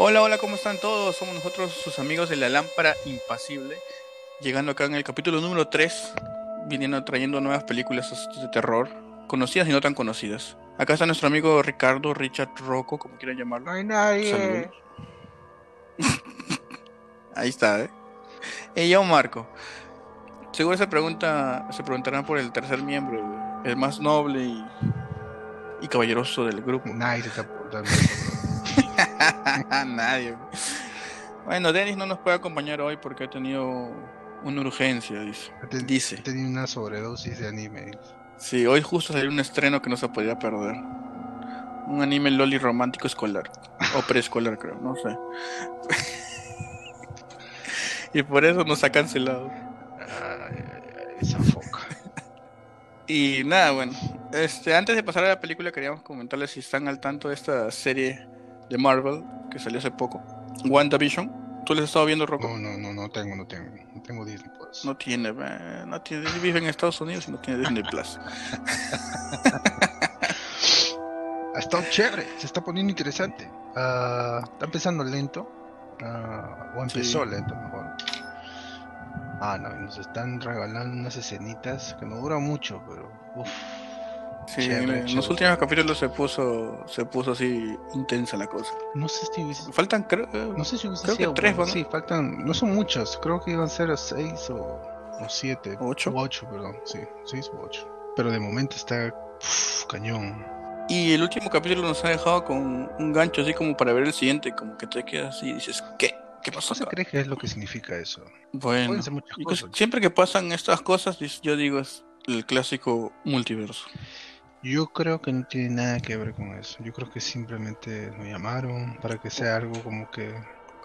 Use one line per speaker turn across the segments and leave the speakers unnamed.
Hola, hola, ¿cómo están todos? Somos nosotros, sus amigos de la lámpara impasible, llegando acá en el capítulo número 3, viniendo trayendo nuevas películas de terror, conocidas y no tan conocidas. Acá está nuestro amigo Ricardo Richard Rocco, como quieran llamarlo.
No hay nadie.
Ahí está, ¿eh? Y yo, Marco. Seguro se pregunta, se preguntarán por el tercer miembro, el más noble y, y caballeroso del grupo.
Nadie se está preguntando.
Nadie. Bueno, Dennis no nos puede acompañar hoy porque ha tenido una urgencia, dice.
Te-
Dice.
He tenido una sobredosis de anime.
Sí, hoy justo salió un estreno que no se podía perder. Un anime loli romántico escolar. O preescolar, creo, no sé. y por eso nos ha cancelado.
Ay, esa foca.
Y nada, bueno. Este, antes de pasar a la película, queríamos comentarles si están al tanto de esta serie de Marvel que salió hace poco. WandaVision. ¿Tú les has estado viendo, Rocco?
No, no, no, no tengo, no tengo. No tengo Disney pues.
No tiene, no tiene, vive en Estados Unidos y no tiene Disney Plus.
Ha estado chévere, se está poniendo interesante. Ah, está empezando lento. ah, o empezó
Sí.
lento, mejor. Ah, no, nos están regalando unas escenitas que no duran mucho, pero. Uf,
Sí,
Chévere,
en, en los últimos capítulos se puso, se puso así intensa la cosa.
no sé si hubiese-
Faltan, creo, eh,
No sé si hubiese
Creo que
sido
tres
bueno,
van-
Sí, faltan. No son muchos. Creo que iban a ser seis o, o siete.
¿Ocho?
O ocho, perdón. Sí, seis o ocho. Pero de momento está uf, cañón.
Y el último capítulo nos ha dejado con un gancho así como para ver el siguiente, como que te quedas así y dices, ¿qué? ¿Qué pasó?
¿Qué se
acá?".
cree que es lo que significa eso?
Bueno, pues,
cosas.
siempre que pasan estas cosas, yo digo es el clásico multiverso.
Yo creo que no tiene nada que ver con eso. Yo creo que simplemente nos llamaron para que sea algo como que.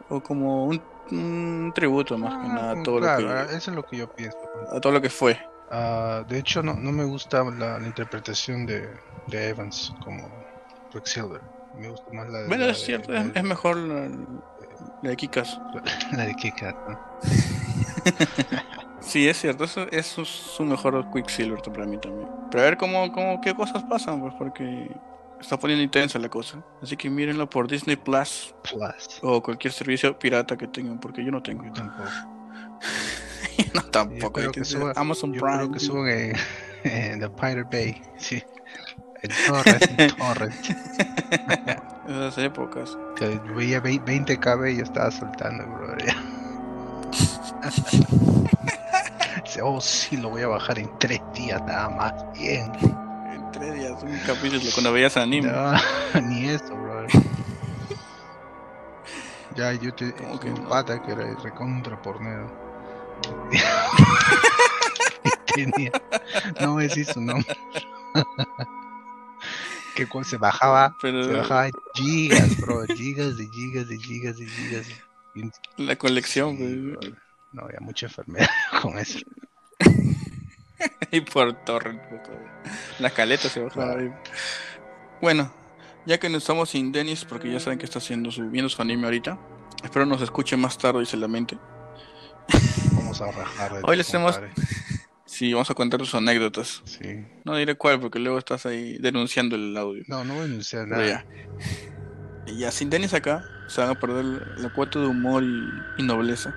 O como un, un tributo más que
Ah,
nada a
como-
todo,
claro,
lo que,
eso es lo que yo pienso.
a todo lo que fue.
Ah, de hecho, no, no me gusta la, la interpretación de, de Evans como Quicksilver. Me gusta más la de.
Bueno,
la
es cierto, es, mejor la, la de Kikas.
la de Kick-Ass, ¿no?
Sí, es cierto, eso, eso es su mejor Quicksilver para mí también. Pero a ver cómo, cómo, qué cosas pasan, pues, porque está poniendo intensa la cosa. Así que mírenlo por Disney Plus
Plus.
o cualquier servicio pirata que tengan, porque yo no tengo.
Yo tampoco.
no,
Yo
tampoco.
creo
hay que
suba-
Amazon
Yo
Prime.
creo que suben en, en The Pirate Bay. Sí. En torrent, en torrent.
Esas épocas.
Que yo veía 20 KB y yo estaba soltando, bro. Dice, oh, sí, lo voy a bajar en 3 días nada más. Bien.
En tres días, un capítulo cuando veías anime.
No, ni eso, bro. Ya, yo te.
¿Cómo que
un
no?
pata que era recontra pornero. Tenía. No me decís su nombre. que cuando se bajaba.
Pero
Se bajaba gigas, bro. Gigas de gigas de gigas de gigas. Y-
la colección,
Sí. No, había mucha enfermedad con eso.
y por todo. La caleta se ahí. Bueno, ya que no estamos sin Dennis, porque ya saben que está haciendo su, viendo su anime ahorita. Espero nos escuche más tarde y se lamente.
Vamos a rajar. de
Hoy les
compadre.
Sí, vamos a contar sus anécdotas.
Sí.
No diré cuál, porque luego estás ahí denunciando el audio.
No, no voy a denunciar nada.
ya. Y ya, sin Dennis acá, se van a perder la cuota de humor y, y nobleza.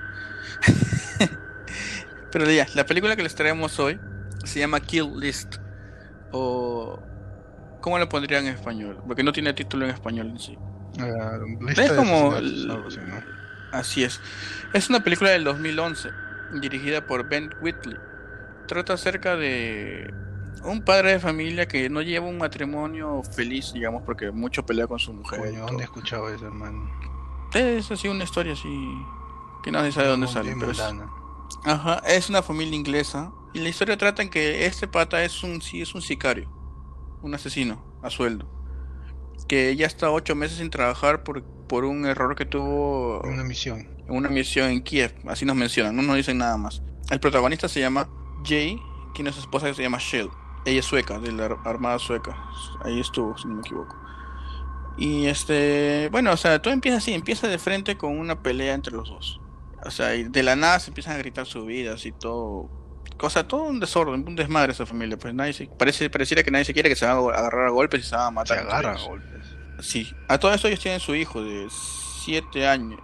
Pero ya, la película que les traemos hoy se llama Kill List. O. ¿Cómo le pondrían en español? Porque no tiene título en español en sí.
Lista
Es como
así, ¿no?
Así es. Es una película del 2011, dirigida por Ben Whitley. Trata acerca de un padre de familia que no lleva un matrimonio feliz, digamos, porque mucho pelea con su mujer. todo.
¿dónde he escuchado eso, hermano?
Es así una historia así que nadie sabe de dónde sale. Pero es. Ajá, es una familia inglesa y la historia trata en que este pata es un sí es un sicario, un asesino a sueldo, que ya está ocho meses sin trabajar por, por un error que tuvo
Una misión.
en una misión en Kiev, así nos mencionan, no nos dicen nada más. El protagonista se llama Jay, tiene su esposa que se llama Shell. Ella es sueca, de la ar- Armada Sueca. Ahí estuvo, si no me equivoco. Y este, bueno, o sea, todo empieza así, empieza de frente con una pelea entre los dos. O sea, y de la nada se empiezan a gritar sus vidas y todo. O sea, todo un desorden, un desmadre esa familia. Pues nadie se, parece, pareciera que nadie se quiere que se van a agarrar a golpes y se van a
Se
matar.
agarra a golpes.
Sí, a todo esto ellos tienen su hijo de 7 años,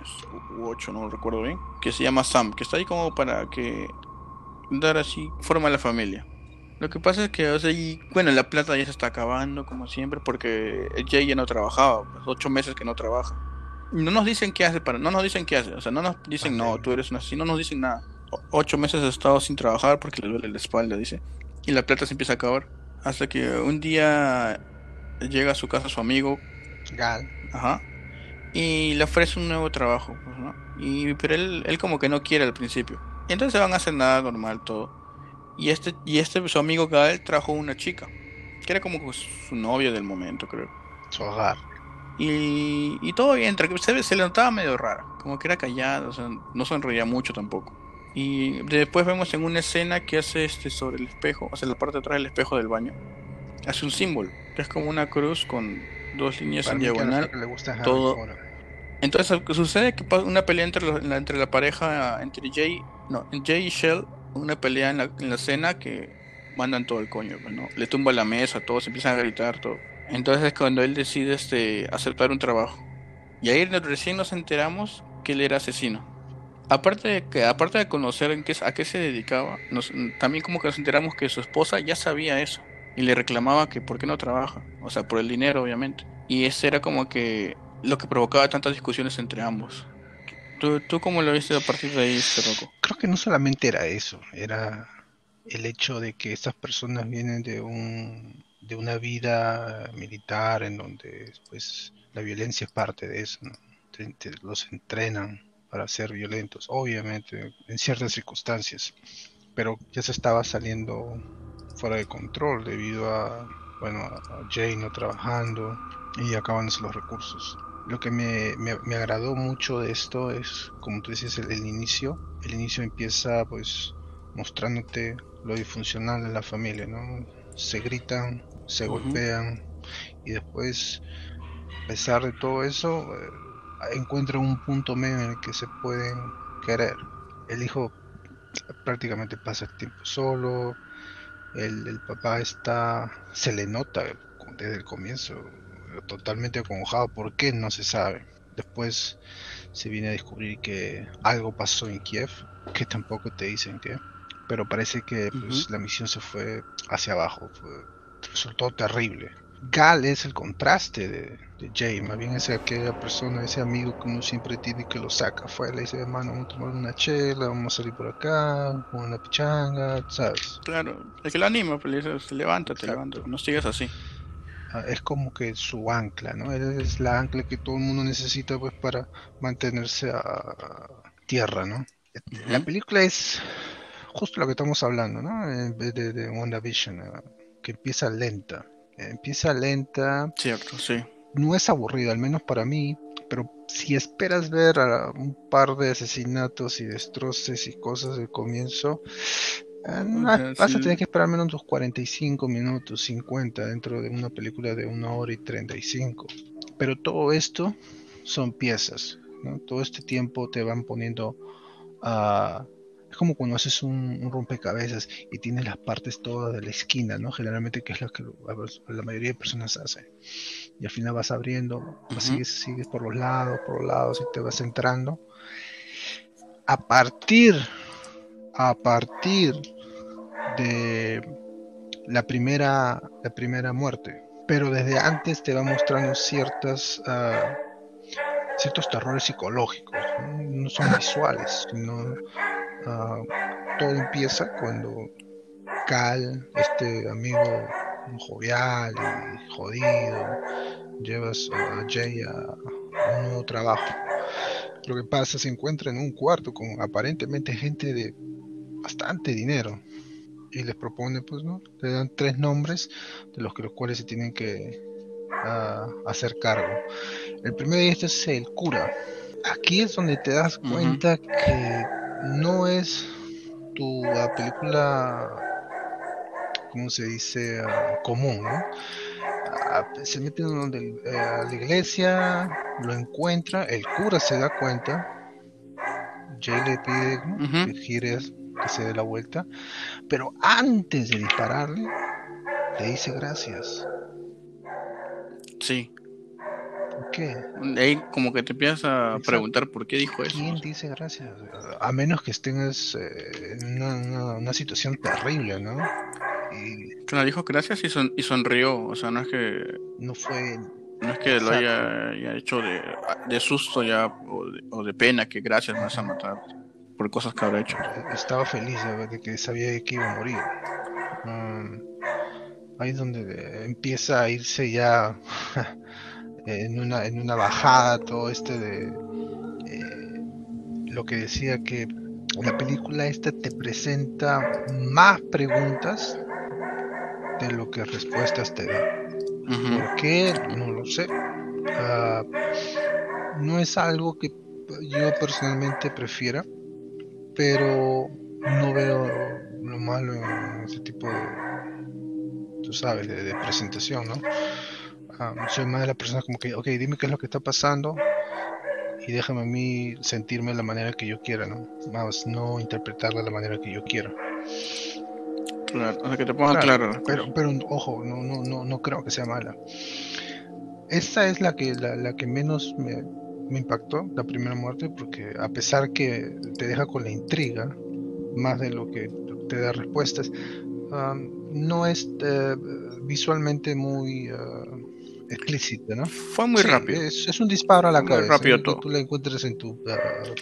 u 8, no lo recuerdo bien, que se llama Sam, que está ahí como para que dar así forma a la familia. Lo que pasa es que, o sea, y, bueno, la plata ya se está acabando, como siempre, porque Jay ya no trabajaba, pues, ocho meses que no trabaja. No nos dicen qué hace, para, no nos dicen qué hace, o sea, no nos dicen, no, tú eres una así, no nos dicen nada. O- ocho meses ha estado sin trabajar porque le duele la espalda, dice. Y la plata se empieza a acabar. Hasta que un día llega a su casa su amigo,
Gal.
Ajá. Y le ofrece un nuevo trabajo, pues, ¿no? Y, pero él, él como que no quiere al principio. Y entonces van a hacer nada normal todo. Y este, y este su amigo Gael trajo una chica, que era como su novia del momento, creo.
Su hogar.
Y, y todo bien, se, se le notaba medio rara, como que era callada, o sea, no sonreía mucho tampoco. Y después vemos en una escena que hace este sobre el espejo, o sea, la parte de atrás del espejo del baño, hace un símbolo, que es como una cruz con dos líneas
Para
en diagonal.
que le gusta Harry
todo-
Potter.
Entonces sucede que pasa una pelea entre, los- entre la pareja, entre Jay, no, Jay y Shell, una pelea en la, en la cena que mandan todo el coño, ¿no? Le tumba la mesa, todos empiezan a gritar, todo. Entonces es cuando él decide este, aceptar un trabajo. Y ahí recién nos enteramos que él era asesino. Aparte de que, aparte de conocer en qué, a qué se dedicaba, nos, también como que nos enteramos que su esposa ya sabía eso. Y le reclamaba que por qué no trabaja. O sea, por el dinero, obviamente. Y ese era como que lo que provocaba tantas discusiones entre ambos. ¿Tú, tú cómo lo viste a partir de ahí, este Rocco?
Creo que no solamente era eso, era el hecho de que estas personas vienen de un de una vida militar en donde pues la violencia es parte de eso, los entrenan para ser violentos, obviamente en ciertas circunstancias, pero ya se estaba saliendo fuera de control debido a bueno a no trabajando y acabándose los recursos. Lo que me, me- me agradó mucho de esto es, como tú dices, el, el inicio. El inicio empieza pues mostrándote lo disfuncional de la familia, ¿no? Se gritan, se golpean y después, a pesar de todo eso, eh, encuentran un punto medio en el que se pueden querer. El hijo prácticamente pasa el tiempo solo, el, el papá está, se le nota desde el comienzo, totalmente acongojado. ¿Por qué? No se sabe. Después se viene a descubrir que algo pasó en Kiev, que tampoco te dicen qué. Pero parece que pues, la misión se fue hacia abajo. fue- resultó terrible. Gal es el contraste de, de Jay, más bien es aquella persona, ese amigo que uno siempre tiene que lo saca afuera, le dice, hermano, vamos a tomar una chela, vamos a salir por acá, con una pichanga, ¿sabes?
Claro, el que lo anima, pues le dice, levántate,
Exacto.
levántate, no sigas así.
Ah, es como que su ancla, ¿no? Es la ancla que todo el mundo necesita pues para mantenerse a tierra, ¿no? La película es justo lo que estamos hablando, ¿no? En vez de, de WandaVision, ah, que empieza lenta. Empieza lenta,
Cierto, sí.
no es aburrida, al menos para mí, pero si esperas ver a un par de asesinatos y destroces y cosas del comienzo, eh, no, vas a tener que esperar menos unos 45 minutos, 50 dentro de una película de una hora y 35. Pero todo esto son piezas, ¿no? Todo este tiempo te van poniendo a... Es como cuando haces un, un rompecabezas y tienes las partes todas de la esquina, ¿no? Generalmente que es lo que la mayoría de personas hacen. Y al final vas abriendo, sigues, sigues por los lados, por los lados y te vas entrando. A partir, a partir de la primera, la primera muerte. Pero desde antes te va mostrando ciertas, ah, ciertos terrores psicológicos. No, No son visuales, sino ah, todo empieza cuando Cal, este amigo jovial y jodido, llevas a Jay a, un nuevo trabajo. Lo que pasa se encuentra en un cuarto con aparentemente gente de bastante dinero y les propone, pues, ¿no? Le dan tres nombres de los que los cuales se tienen que ah, hacer cargo. El primero de estos es el cura. Aquí es donde te das cuenta que no es tu película, ¿cómo se dice? Común, ¿no? Ah, se meten donde, eh, a la iglesia, lo encuentra, el cura se da cuenta, Jay le pide que que se dé la vuelta, pero antes de dispararle, le dice gracias.
Sí.
Qué?
Ahí como que te empiezas a preguntar por qué dijo eso.
¿Quién dice gracias? A menos que estén eh, en una, situación terrible, ¿no?
Y... Claro, dijo gracias y, son, y sonrió. O sea, no es que.
No fue.
No es que lo haya, hecho de, de, susto ya o de, pena que gracias me vas a matar por cosas que habrá hecho.
Estaba feliz de que sabía que iba a morir. Mm, ahí es donde empieza a irse ya en una, en una bajada todo este de eh, lo que decía que la película esta te presenta más preguntas de lo que respuestas te da. ¿Por qué? No lo sé. Ah, no es algo que yo personalmente prefiera, pero no veo lo malo en ese tipo de, tú sabes, de presentación, ¿no? Soy más de la persona como que, ok, dime qué es lo que está pasando y déjame a mí sentirme de la manera que yo quiera, ¿no? Más no interpretarla de la manera que yo quiera.
Claro, o sea, que te pongan claro.
pero, pero ojo, no, no, no, no creo que sea mala. Esta es la que, la, la que menos me, me impactó, la primera muerte, porque a pesar que te deja con la intriga, más de lo que te da respuestas, no es eh, visualmente muy uh, explícito, ¿no?
Fue muy rápido.
Es, un disparo a la cabeza.
rápido
¿no? Tú la encuentras en tu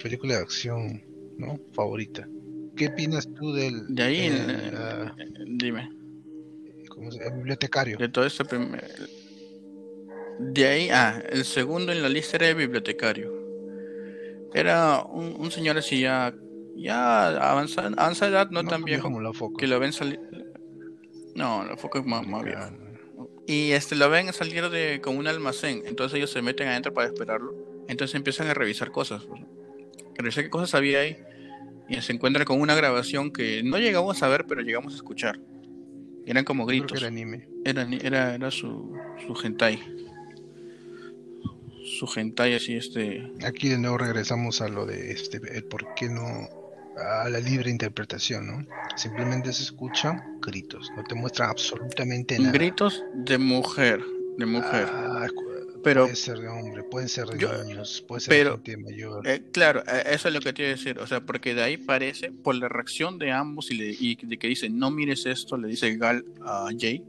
película de acción, ¿no? Favorita. ¿Qué opinas tú del...
De ahí, uh, dime.
¿Cómo se llama? Bibliotecario.
De todo este primer... De ahí, ah, el segundo en la lista era el bibliotecario. Era un, señor así ya, ya avanzada, avanzada edad, no, tan viejo,
como la
que lo ven salir. No, la foca es más, más viejo. Y este lo ven salir de como un almacén. Entonces ellos se meten adentro para esperarlo. Entonces empiezan a revisar cosas. Revisar qué cosas había ahí. Y se encuentran con una grabación que no llegamos a ver, pero llegamos a escuchar. Eran como gritos.
era anime.
Era, era, era su, su hentai. Su hentai así este.
Aquí de nuevo regresamos a lo de este, el por qué no a la libre interpretación, ¿no? Simplemente se escuchan gritos, no te muestran absolutamente nada.
Gritos de mujer, de mujer.
Ah, pero puede ser de hombre, pueden ser de niños, puede ser de gente mayor.
Eh, claro, eh, eso es lo que te iba a decir, o sea, porque de ahí parece, por la reacción de ambos y, le, y de que dice, no mires esto, le dice Gal a Jay,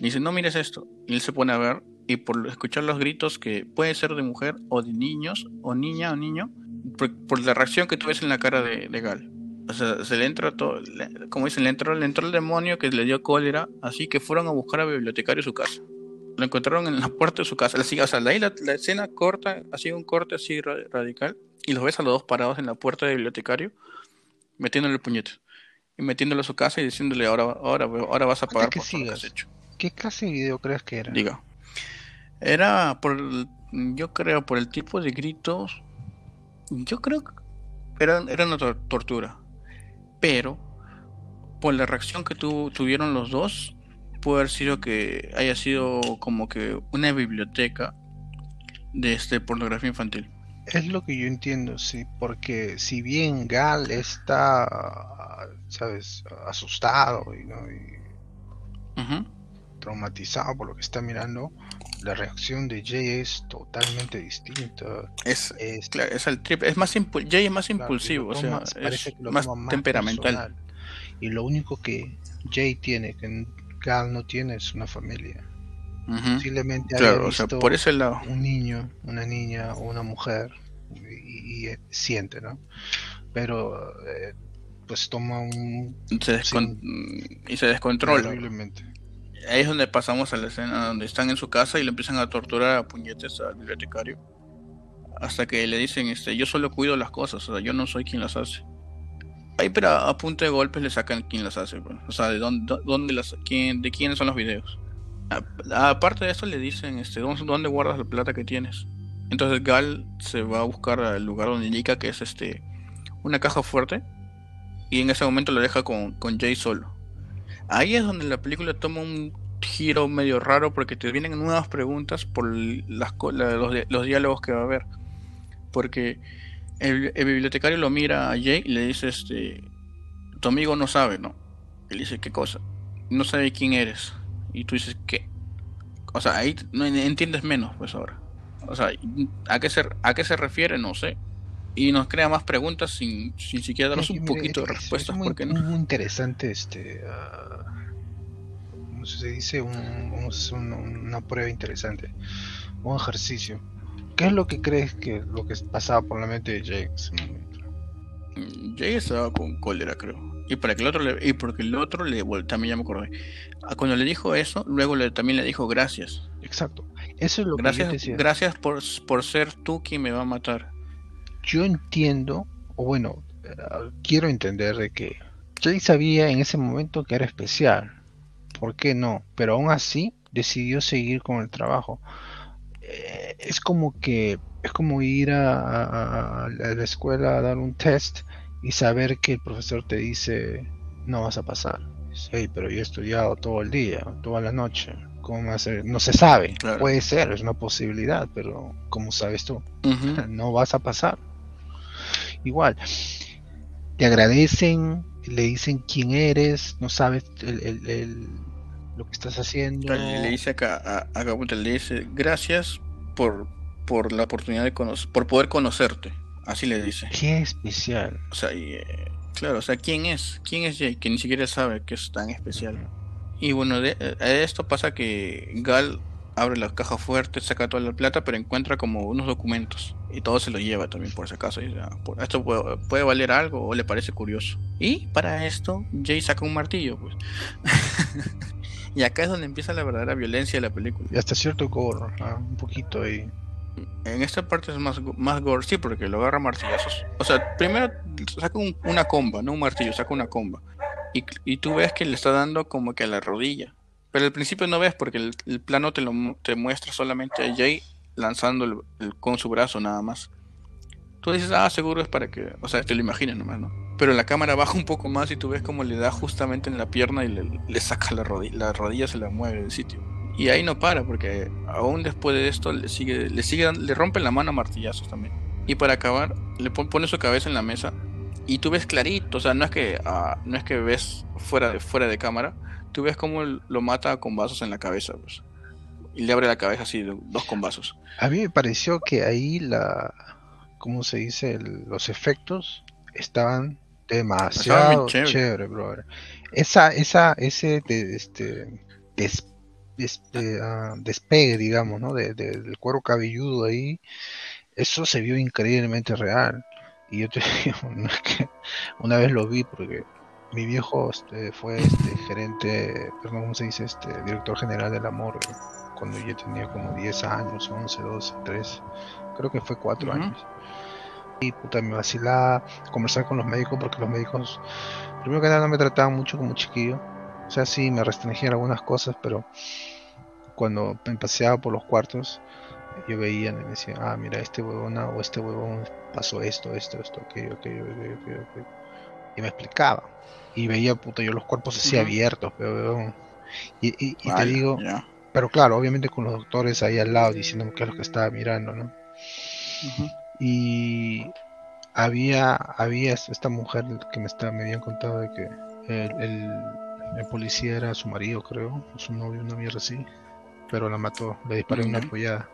dice, no mires esto, y él se pone a ver, y por escuchar los gritos que puede ser de mujer o de niños, o niña o niño, por, la reacción que tú ves en la cara de, Gal. O sea, se le entra todo, como dicen, le entró, le entró el demonio que le dio cólera, así que fueron a buscar al bibliotecario su casa. Lo encontraron en la puerta de su casa. O sea, de ahí la, escena corta, así un corte así radical, y los ves a los dos parados en la puerta del bibliotecario, metiéndole el puñete. Y metiéndolo a su casa y diciéndole, ahora, ahora, ahora vas a pagar por lo que has hecho.
¿Qué clase de video crees que era?
Diga. Era por, yo creo, por el tipo de gritos yo creo que era, era una tortura. Pero, por la reacción que tuvieron los dos, puede haber sido que haya sido como que una biblioteca de este pornografía infantil.
Es lo que yo entiendo, sí, porque si bien Gal está, sabes, asustado y, ¿no? traumatizado por lo que está mirando, la reacción de Jay es totalmente distinta.
Es, es, claro, es el trip, es más Jay es más impulsivo, o sea, es más, temperamental.
Y lo único que Jay tiene, que Gal no tiene, es una familia. Posiblemente
claro, o sea, por ese lado.
un niño, una niña o una mujer y, siente, ¿no? Pero eh, pues toma un...
y se descontrola ahí es donde pasamos a la escena donde están en su casa y le empiezan a torturar a puñetes al bibliotecario. Hasta que le dicen, este, yo solo cuido las cosas, o sea, yo no soy quien las hace. Ahí pero a, punto de golpes le sacan quién las hace, o sea, de dónde, dónde las, quién, de quiénes son los videos. aparte de eso le dicen, este, ¿dónde, guardas la plata que tienes? Entonces Gal se va a buscar al lugar donde indica que es este una caja fuerte y en ese momento lo deja con, con Jay solo. Ahí es donde la película toma un giro medio raro porque te vienen nuevas preguntas por las, los, diálogos que va a haber. Porque el, bibliotecario lo mira a Jay y le dice, este, tu amigo no sabe, ¿no? Él dice, ¿qué cosa? No sabe quién eres. Y tú dices, ¿qué? O sea, ahí no entiendes menos, pues ahora. O sea, ¿a qué se, a qué se refiere? No sé. Y nos crea más preguntas sin, sin siquiera darnos un poquito de respuestas.
Es muy,
¿por no?
muy interesante este... Uh, ¿Cómo se dice? Un, un, una prueba interesante. Un ejercicio. ¿Qué es lo que crees que lo que pasaba por la mente de Jay en ese momento?
Mm, Jay estaba con cólera, creo. Y para que el otro le, y porque el otro le también ya me acordé. Ah, cuando le dijo eso, luego le, también le dijo gracias.
Exacto. Eso es lo
gracias,
que yo decía.
Gracias por, por ser tú quien me va a matar.
Yo entiendo, o bueno, uh, quiero entender de que Jay sabía en ese momento que era especial. ¿Por qué no? Pero aún así decidió seguir con el trabajo. Eh, es como que es como ir a, a, a, la escuela a dar un test y saber que el profesor te dice no vas a pasar. Hey, pero yo he estudiado todo el día, toda la noche. ¿Cómo hacer? No se sabe. Claro. Puede ser, es una posibilidad, pero ¿cómo sabes tú? Uh -huh. No vas a pasar. Igual, te agradecen, le dicen quién eres, no sabes el, el, el, lo que estás haciendo.
Le dice acá, a, a Gabriel, le dice gracias por, por la oportunidad de conocer, por poder conocerte. Así le dice.
Qué especial.
O sea, y, eh, claro, o sea, ¿quién es? ¿Quién es? Que ni siquiera sabe que es tan especial. Y bueno, de, de esto pasa que Gal abre la caja fuerte, saca toda la plata, pero encuentra como unos documentos. Y todo se lo lleva también, por si acaso. Y, por, esto puede, puede, valer algo o le parece curioso. Y para esto, Jay saca un martillo, pues. y acá es donde empieza la verdadera violencia de la película.
Y hasta cierto gore, ¿ah? un poquito ahí
en esta parte es más, más gore, sí, porque lo agarra martillazos. O sea, primero saca un, una comba, no un martillo, saca una comba. Y, y, tú ves que le está dando como que a la rodilla. Pero al principio no ves porque el, plano te lo te muestra solamente a Jay lanzando con su brazo nada más. Tú dices, ah, seguro es para que, o sea, te lo imaginas nomás, ¿no? Pero la cámara baja un poco más y tú ves como le da justamente en la pierna y le, le saca la rodilla, la rodilla se la mueve del sitio. Y ahí no para, porque aún después de esto le sigue, le sigue, le rompen la mano a martillazos también. Y para acabar, le pone su cabeza en la mesa y tú ves clarito, o sea, no es que uh, no es que ves fuera de fuera de cámara, tú ves cómo lo mata con vasos en la cabeza, pues. Y le abre la cabeza así, dos con vasos.
A mí me pareció que ahí la ¿cómo se dice? El, los efectos estaban demasiado chévere. chévere, brother. Esa esa ese de, este des, este, uh, despegue, digamos, ¿no? De, de, del cuero cabelludo ahí, eso se vio increíblemente real. Y yo te digo, no es que una vez lo vi porque mi viejo este, fue este, gerente, perdón, ¿cómo se dice? Este, director general de la morgue cuando yo tenía como 10 años, 11, 12, 13, creo que fue 4 uh -huh. años. Y puta, me vacilaba conversar con los médicos porque los médicos, primero que nada, no me trataban mucho como chiquillo o sea, sí, me restringían algunas cosas, pero cuando me paseaba por los cuartos, yo veía y me decía, ah, mira, este huevón o este huevón pasó esto, esto, esto, aquello, aquello, aquello, aquello, aquello. Y me explicaba. Y veía, puta, yo los cuerpos así uh -huh. abiertos, pero, y, y, y vale, te digo, yeah. pero claro, obviamente con los doctores ahí al lado diciéndome qué es lo que estaba mirando, ¿no? Uh -huh. Y había, había esta mujer que me, estaba, me habían contado de que el, el el policía era su marido, creo, su novio, una mierda así. Pero la mató, le disparó uh -huh. una apoyada.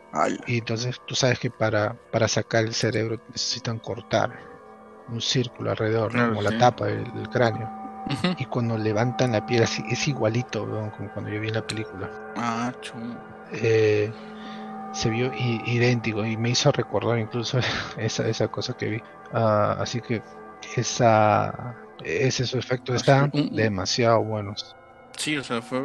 Y entonces tú sabes que para, para sacar el cerebro necesitan cortar un círculo alrededor, como sí. la tapa del, cráneo. Uh -huh. Y cuando levantan la piel así, es igualito, ¿no? como cuando yo vi en la película.
Ah, chum.
Eh, se vio idéntico y me hizo recordar incluso esa, esa cosa que vi. Uh, así que esa ese su efecto está demasiado buenos.
Sí, o sea, fue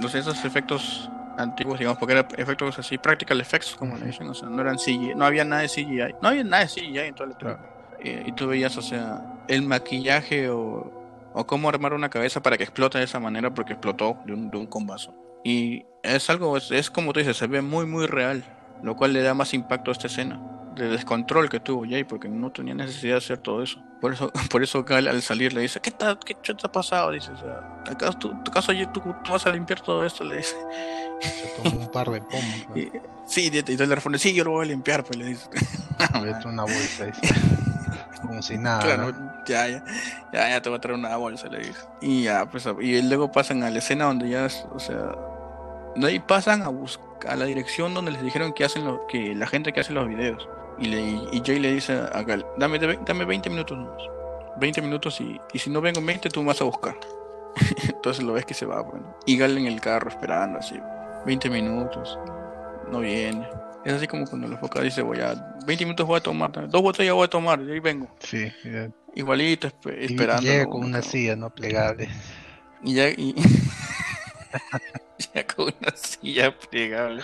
no sé, esos efectos antiguos, digamos, porque eran efectos así, practical effects, como le dicen, o sea, no eran CGI, no había nada de CGI, no había nada de CGI en toda la claro. y, y, tú veías, o sea, el maquillaje o, o cómo armar una cabeza para que explote de esa manera, porque explotó de un, de un combazo. Y es algo, es, es como tú dices, se ve muy, muy real, lo cual le da más impacto a esta escena de descontrol que tuvo Jay porque no tenía necesidad de hacer todo eso. Por eso, por eso Gal al salir le dice, ¿qué tal? ¿Qué te ha pasado? Dice, o sea, ¿acaso tú, tu caso tú, tú, vas a limpiar todo esto? Le dice.
Se tomó un par de pomos. ¿no?
y, sí, y entonces le responde, sí, yo lo voy a limpiar, pues le dice.
Vete una bolsa, dice. Como si nada.
Claro,
¿no?
ya, ya, ya, ya te voy a traer una bolsa, le dice. Y ya, pues, y luego pasan a la escena donde ya, o sea, De ahí pasan a buscar a la dirección donde les dijeron que hacen lo, que la gente que hace los videos. Y, le, y Jay le dice a Gal, dame, dame 20 minutos 20 minutos y, y si no vengo en 20 tú me vas a buscar. Entonces lo ves que se va, bueno. Y Gal en el carro esperando así. 20 minutos. No viene. Es así como cuando la foca dice, voy a 20 minutos voy a tomar, dos botellas voy a tomar, y ahí vengo.
Sí,
Igualito, esperando.
Y llega con una silla no plegable.
Y ya, y... ya con una silla plegable.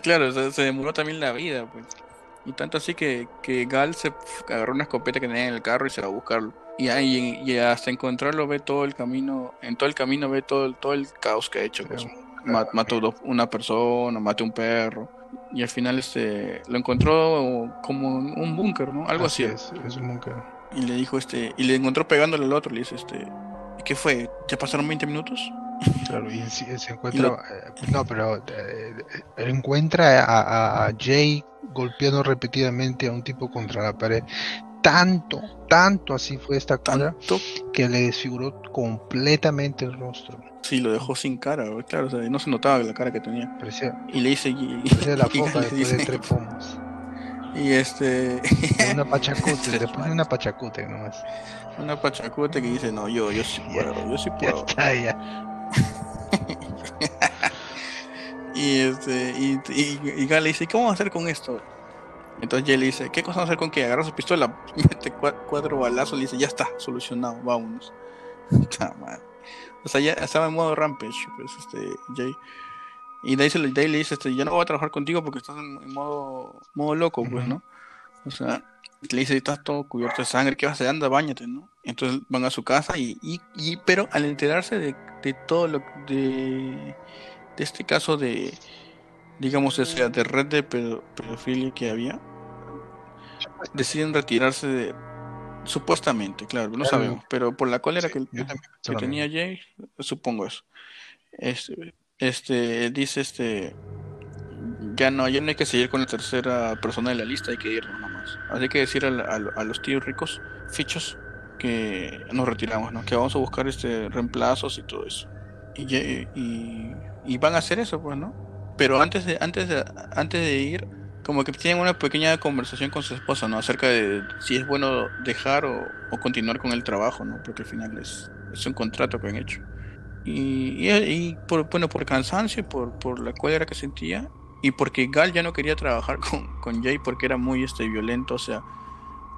Claro, se demoró también la vida, pues. Y tanto así que, que Gal se agarró una escopeta que tenía en el carro y se va a buscarlo. Y, ahí, y hasta encontrarlo ve todo el camino, en todo el camino ve todo, todo el caos que ha hecho. Pues. Mató una persona, mató un perro. Y al final este lo encontró como un búnker, ¿no? Algo así.
Es, es un búnker.
Y le dijo este, y le encontró pegándole al otro, le dice este, ¿qué fue? ¿Ya pasaron 20 minutos?
Claro, y se encuentra, eh, no, pero eh, encuentra a, a, Jay golpeando repetidamente a un tipo contra la pared. Tanto, tanto así fue esta cara que le desfiguró completamente el rostro.
Sí, lo dejó sin cara, claro, no se notaba la cara que tenía. y le dice. Y,
la foto después de tres pomos.
Y este.
una pachacute, después de una pachacute nomás.
Una pachacute que dice, no, yo, yo sí puedo, yo sí puedo.
Ya está, ya.
y este y, y, Gal le dice, ¿qué vamos a hacer con esto? Entonces Jay le dice, ¿qué cosa vamos a hacer con que agarra su pistola, mete cuatro, balazos y le dice, ya está, solucionado, vámonos. o sea, ya estaba en modo rampage, pues, este, Jay. Y Day, le dice, este, yo no voy a trabajar contigo porque estás en, modo, modo loco, pues, ¿no? O sea, le dice, estás todo cubierto de sangre, ¿qué vas a hacer? Anda, bañate, ¿no? Entonces van a su casa y, y, pero al enterarse de, de todo lo de, de este caso de, digamos, ese, de red de pedofilia que había, deciden retirarse de, supuestamente, claro, no sabemos, pero por la cólera que, que tenía Jay, supongo eso. Este, este, dice este, ya no, ya no hay que seguir con la tercera persona de la lista, hay que irnos nomás. Así que decir a, los tíos ricos, fichos, que nos retiramos, ¿no? Que vamos a buscar este reemplazos y todo eso. Y, y, y, van a hacer eso, pues, ¿no? Pero antes de, antes de, antes de ir, como que tienen una pequeña conversación con su esposa, ¿no? Acerca de si es bueno dejar o, o continuar con el trabajo, ¿no? Porque al final es, es un contrato que han hecho. Y, y, por, bueno, por cansancio y por, por la cólera que sentía, y porque Gal ya no quería trabajar con, con Jay porque era muy este violento, o sea,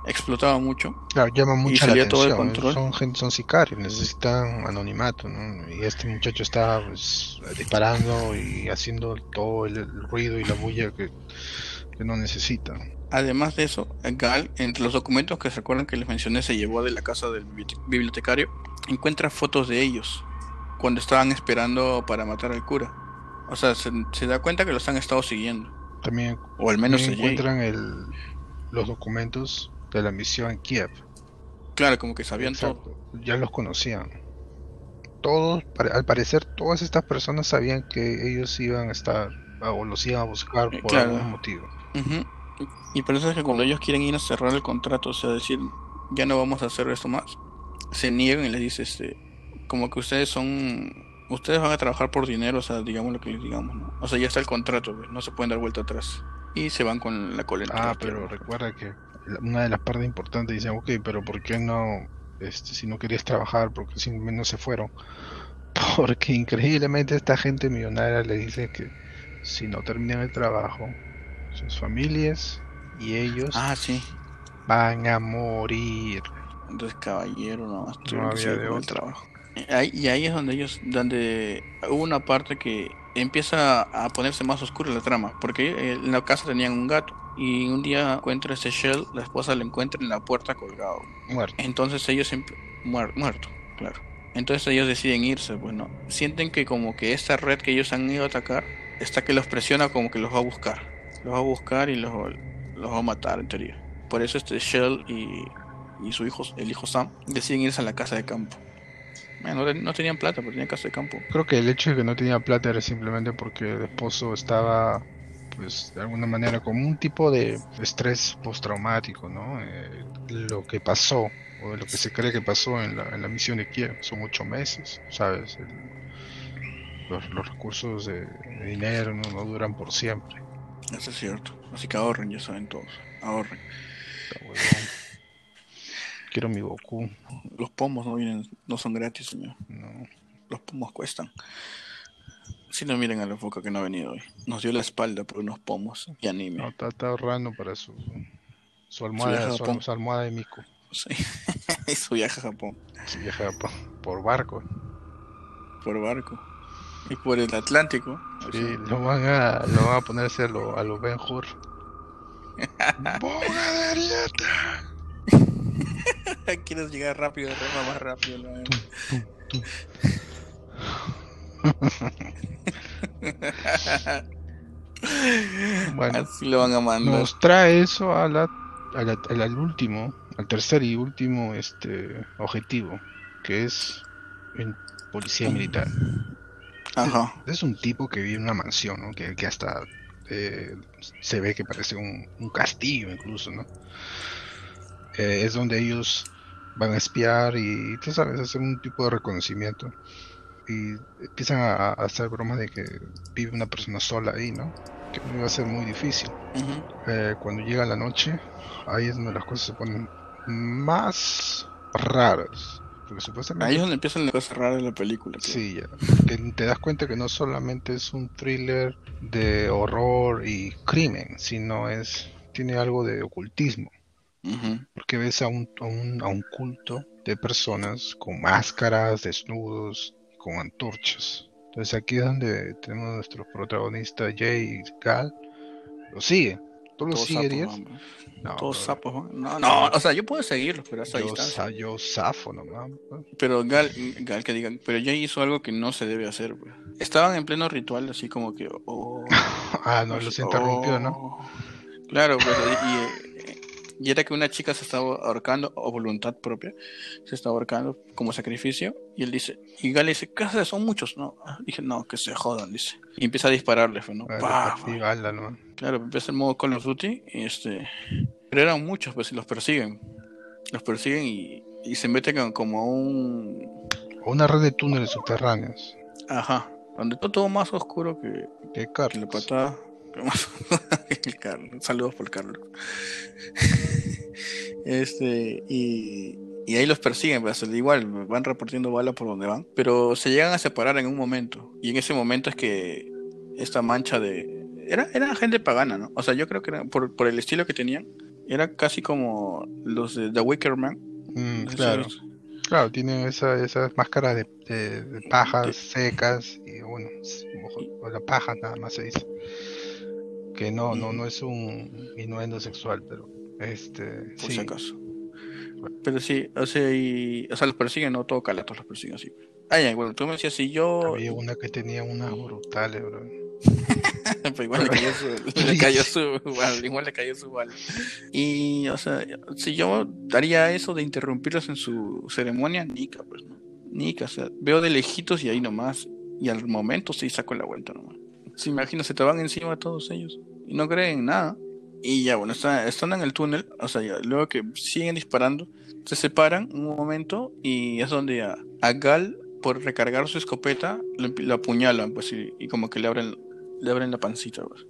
explotaba mucho.
Claro, llama mucho la atención. Todo el control. Son gente, son sicarios, necesitan anonimato, ¿no? Y este muchacho está pues, disparando y haciendo todo el, ruido y la bulla que, que no necesita.
Además de eso, Gal, entre los documentos que se recuerdan que les mencioné, se llevó de la casa del bibliotecario, encuentra fotos de ellos cuando estaban esperando para matar al cura. O sea, se, da cuenta que los han estado siguiendo.
También,
o al menos
encuentran el, los documentos de la misión en Kiev.
Claro, como que sabían todo.
Ya los conocían. Todos, al parecer, todas estas personas sabían que ellos iban a estar o los iban a buscar por algún motivo.
Y por eso es que cuando ellos quieren ir a cerrar el contrato, o sea, decir, ya no vamos a hacer esto más, se niegan y les dice, este, como que ustedes son ustedes van a trabajar por dinero, o sea, digamos lo que les digamos, ¿no? O sea, ya está el contrato, no se pueden dar vuelta atrás. Y se van con la cola.
Ah, pero recuerda que una de las partes importantes dice, ok, pero ¿por qué no, este, si no querías trabajar, porque simplemente no se fueron? Porque increíblemente esta gente millonaria le dice que si no terminan el trabajo, sus familias y ellos
ah, sí.
van a morir.
Entonces, caballero, no, no había de trabajo y ahí es donde ellos, donde hubo una parte que empieza a ponerse más oscura la trama, porque en la casa tenían un gato y un día encuentra ese Shell, la esposa lo encuentra en la puerta colgado.
Muerto.
Entonces ellos, muerto, claro. Entonces ellos deciden irse, bueno, sienten que como que esta red que ellos han ido a atacar, está que los presiona como que los va a buscar. Los va a buscar y los, los va a matar en teoría. Por eso este Shell y, y su hijo, el hijo Sam, deciden irse a la casa de campo. No, tenían plata, pero tenían casa de campo.
Creo que el hecho de que no tenía plata era simplemente porque el esposo estaba, pues, de alguna manera como un tipo de estrés postraumático, ¿no? Eh, lo que pasó, o lo que se cree que pasó en la, en la misión de Kiev, son ocho meses, ¿sabes? los, los recursos de, de dinero no, no duran por siempre.
Eso es cierto. Así que ahorren, ya saben todos. Ahorren.
Está. Quiero mi Goku.
Los pomos no vienen, no son gratis, señor.
No.
Los pomos cuestan. Si no miren a la foca que no ha venido hoy. Nos dio la espalda por unos pomos y anime.
No, está, está ahorrando para su, su almohada,
viaje a
su,
Japón.
su almohada de Miku.
Sí. y su viaje a Japón.
Si viaja por, por barco.
Por barco. Y por el Atlántico. O
Sí,
sea,
lo van a, lo van a ponerse a lo, a lo Ben Hur. ¡Boga de Arieta!
Quieres llegar rápido, rema más rápido. ¿no?
Bueno,
Así lo van a mandar.
nos trae eso a la, a la- al, al último, al tercer y último este objetivo, que es el policía militar.
Ajá.
Es un tipo que vive en una mansión, ¿no? Que, que hasta eh, se ve que parece un, un castillo incluso, ¿no? Eh, es donde ellos van a espiar y, tú sabes, hacer un tipo de reconocimiento. Y empiezan a, a hacer bromas de que vive una persona sola ahí, ¿no? Que iba a ser muy difícil.
Ujú.
Eh, cuando llega la noche, ahí es donde las cosas se ponen más raras. Porque supuestamente...
Ahí es donde empiezan las cosas raras de la película. creo.
Sí, ya. Que te das cuenta que no solamente es un thriller de horror y crimen, sino es tiene algo de ocultismo, Porque ves a un, a un, a un culto de personas con máscaras, desnudos, con antorchas. Entonces aquí es donde tenemos a nuestro protagonista Jay y Gal. Lo sigue. ¿Tú lo
Todos sapos.
No,
Todos sapos. No, no, o sea, yo puedo seguirlos, pero hasta
yo,
distancia.
sa- yo zafo nomás. bro.
Pero Gal, Gal que digan, pero Jay hizo algo que no se debe hacer, bro. Estaban en pleno ritual, así como que. oh,
Ah, no, los interrumpió, ¿no?
oh. Claro, pues, y, y era que una chica se estaba ahorcando, o voluntad propia, se estaba ahorcando como sacrificio, y él dice, y Gal le dice, ¿qué haces? Son muchos, ¿no? Dije, no, que se jodan, dice. Y empieza a dispararle, pues, ¿no?
Ah,
Pa,
le partí bala, ¿no?
Claro, empieza el modo Call of Duty y este. Pero eran muchos, pues, y los persiguen. Los persiguen y, y se meten en como un.
O una red de túneles subterráneos.
Ajá. Donde todo más oscuro que,
¿Qué
que la patada. Más- el Carlos. Saludos por Carlos. este. Y. Y ahí los persiguen, pues, igual, van repartiendo balas por donde van. Pero se llegan a separar en un momento. Y en ese momento es que esta mancha de. Era, era gente pagana, ¿no? O sea, yo creo que era, por, por el estilo que tenían, era casi como los de The Wicker Man.
Mm,
No
claro, claro, tienen esa, esas máscaras de, de- de pajas secas y bueno, o la paja nada más se dice. Que no, no, no es un innuendo sexual, pero este,
por
sí,
si acaso. Pero sí, o sea, y, o sea, los persiguen, no todo calatos los persiguen así. Ah, ya, bueno, tú me decías, si yo.
había una que tenía unas brutales, bro.
Pero igual le cayó su, le cayó su bala, igual le cayó su bala. Y, o sea, si yo haría eso de interrumpirlos en su ceremonia, nica, pues, ¿no? Nica, o sea, veo de lejitos y ahí nomás. Y al momento sí saco la vuelta nomás. Se imagina, se te van encima todos ellos. Y no creen nada. Y ya, bueno, está- están en el túnel, o sea, luego que siguen disparando, se separan un momento y es donde a, Gal, por recargar su escopeta, lo, apuñalan, pues, y, y como que le abren, le abren la pancita, pues.